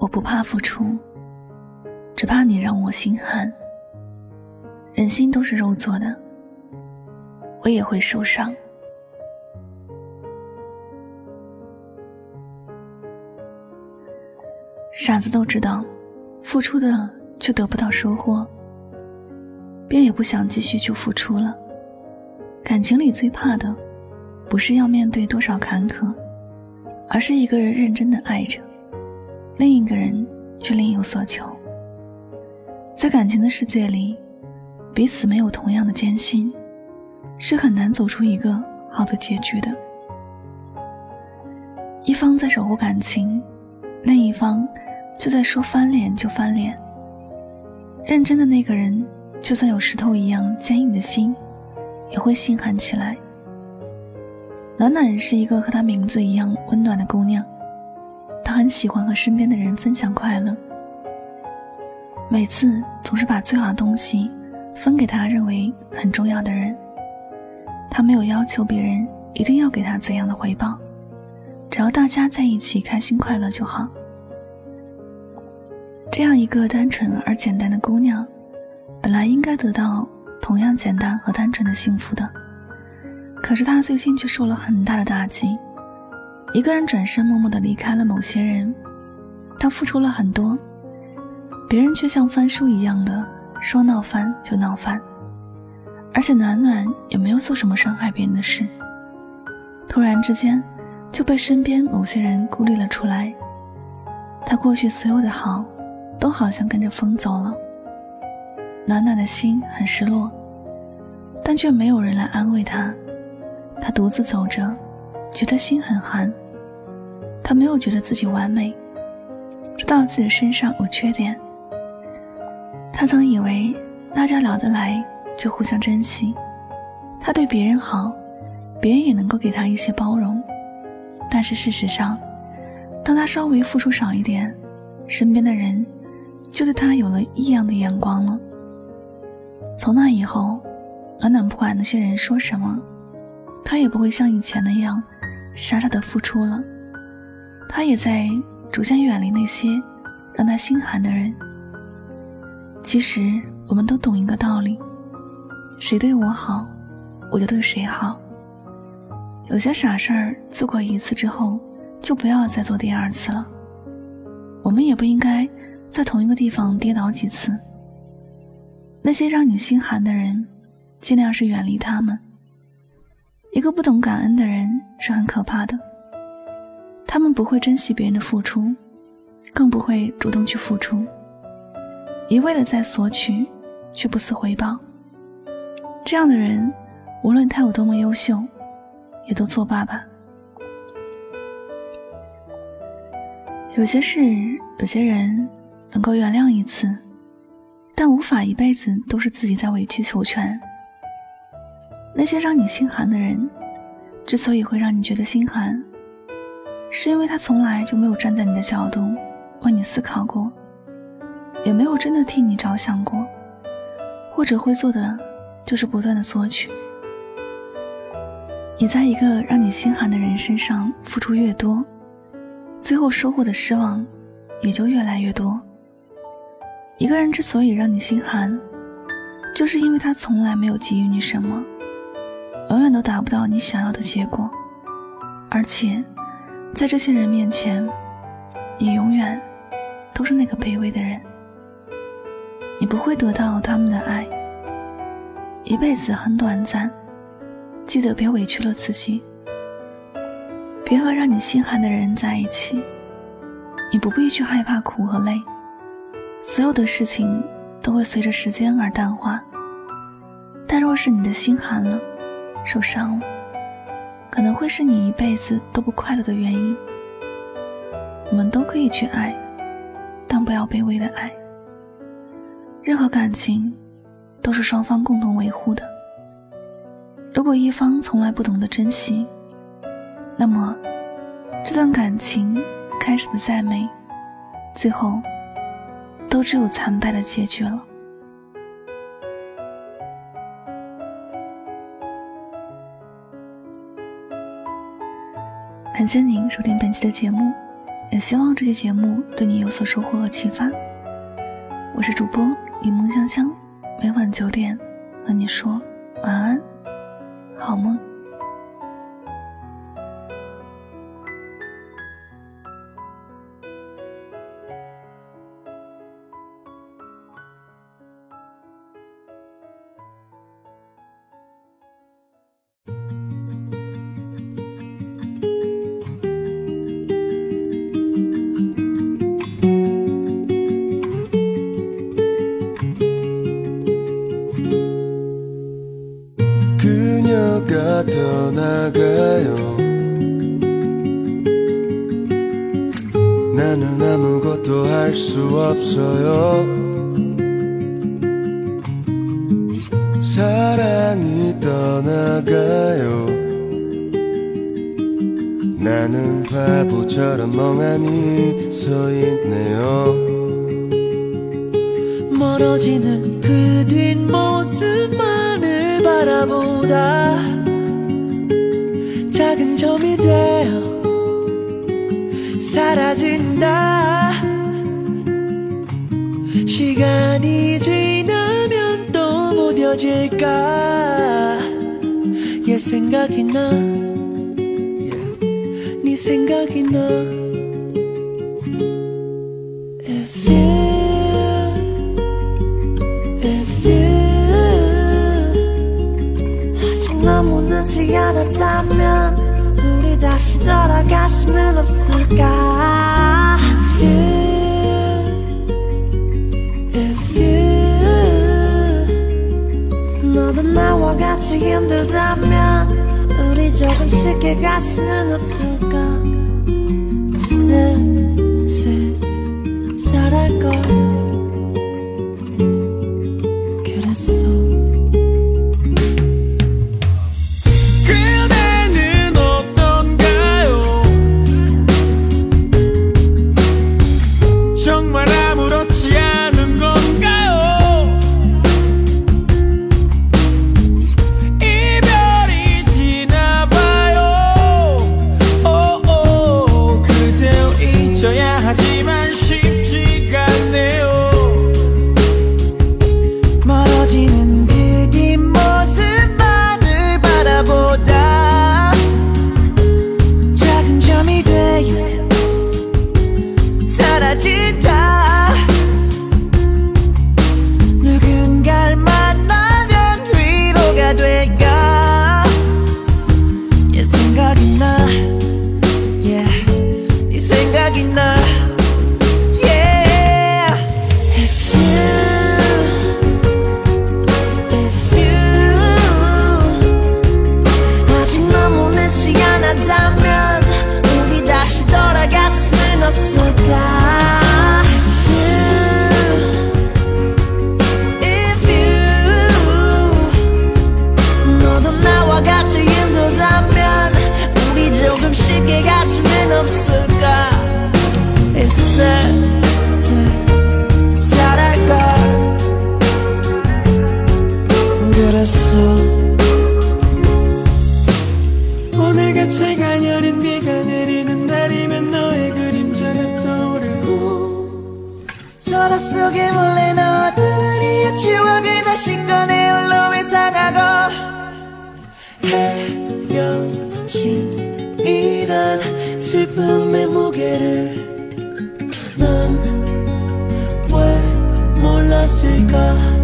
我不怕付出，只怕你让我心寒。人心都是肉做的，我也会受伤。傻子都知道，付出的却得不到收获，便也不想继续去付出了。感情里最怕的，不是要面对多少坎坷，而是一个人认真的爱着，另一个人却另有所求。在感情的世界里，彼此没有同样的艰辛，是很难走出一个好的结局的。一方在守护感情，另一方。就在说翻脸就翻脸。认真的那个人，就算有石头一样坚硬的心，也会心寒起来。暖暖是一个和她名字一样温暖的姑娘，很喜欢和身边的人分享快乐。每次总是把最好的东西分给他认为很重要的人。他没有要求别人一定要给他怎样的回报，只要大家在一起开心快乐就好。这样一个单纯而简单的姑娘，本来应该得到同样简单和单纯的幸福的，可是她最近却受了很大的打击。一个人转身默默地离开了某些人，他付出了很多，别人却像翻书一样的说闹翻就闹翻，而且暖暖也没有做什么伤害别人的事，突然之间就被身边某些人孤立了出来，他过去所有的好。都好像跟着风走了，暖暖的心很失落，但却没有人来安慰他，他独自走着，觉得心很寒。他没有觉得自己完美，知道自己身上有缺点。他曾以为大家聊得来就互相珍惜，他对别人好，别人也能够给他一些包容。但是事实上，当他稍微付出少一点，身边的人。就对他有了异样的眼光了。从那以后，暖暖不管那些人说什么，他也不会像以前那样傻傻的付出了。他也在逐渐远离那些让他心寒的人。其实我们都懂一个道理：谁对我好，我就对谁好。有些傻事儿做过一次之后，就不要再做第二次了。我们也不应该。在同一个地方跌倒几次，那些让你心寒的人，尽量是远离他们。一个不懂感恩的人是很可怕的，他们不会珍惜别人的付出，更不会主动去付出，一味的在索取，却不思回报。这样的人，无论他有多么优秀，也都作罢吧。有些事，有些人。能够原谅一次，但无法一辈子都是自己在委曲求全。那些让你心寒的人，之所以会让你觉得心寒，是因为他从来就没有站在你的角度为你思考过，也没有真的替你着想过，或者会做的就是不断的索取。你在一个让你心寒的人身上付出越多，最后收获的失望也就越来越多。一个人之所以让你心寒，就是因为他从来没有给予你什么，永远都达不到你想要的结果，而且，在这些人面前，你永远都是那个卑微的人。你不会得到他们的爱，一辈子很短暂，记得别委屈了自己，别和让你心寒的人在一起，你不必去害怕苦和累。所有的事情都会随着时间而淡化，但若是你的心寒了，受伤了，可能会是你一辈子都不快乐的原因。我们都可以去爱，但不要卑微的爱。任何感情都是双方共同维护的。如果一方从来不懂得珍惜，那么这段感情开始的再美，最后。都只有惨败的结局了。感谢您收听本期的节目，也希望这期节目对你有所收获和启发。我是主播柠檬香香，每晚九点和你说晚安，好梦。 아무것도 할 수 없어요. 사랑이 떠나가요. 나는 바보처럼 멍하니 서 있네요. 멀어지는 그 뒷모습만을 바라보다 사라진다 시간이 지나면 또 무뎌질까? 얘 생각이 나. 네 생각이 나. If you. 아직 너무 늦지 않았다면 우리 다시 돌아갈 수는 없을까 힘들다면 우리 조금 쉽게 갈 수는 없을까 헤어짐이란 슬픔의 무게를 난 왜 몰랐을까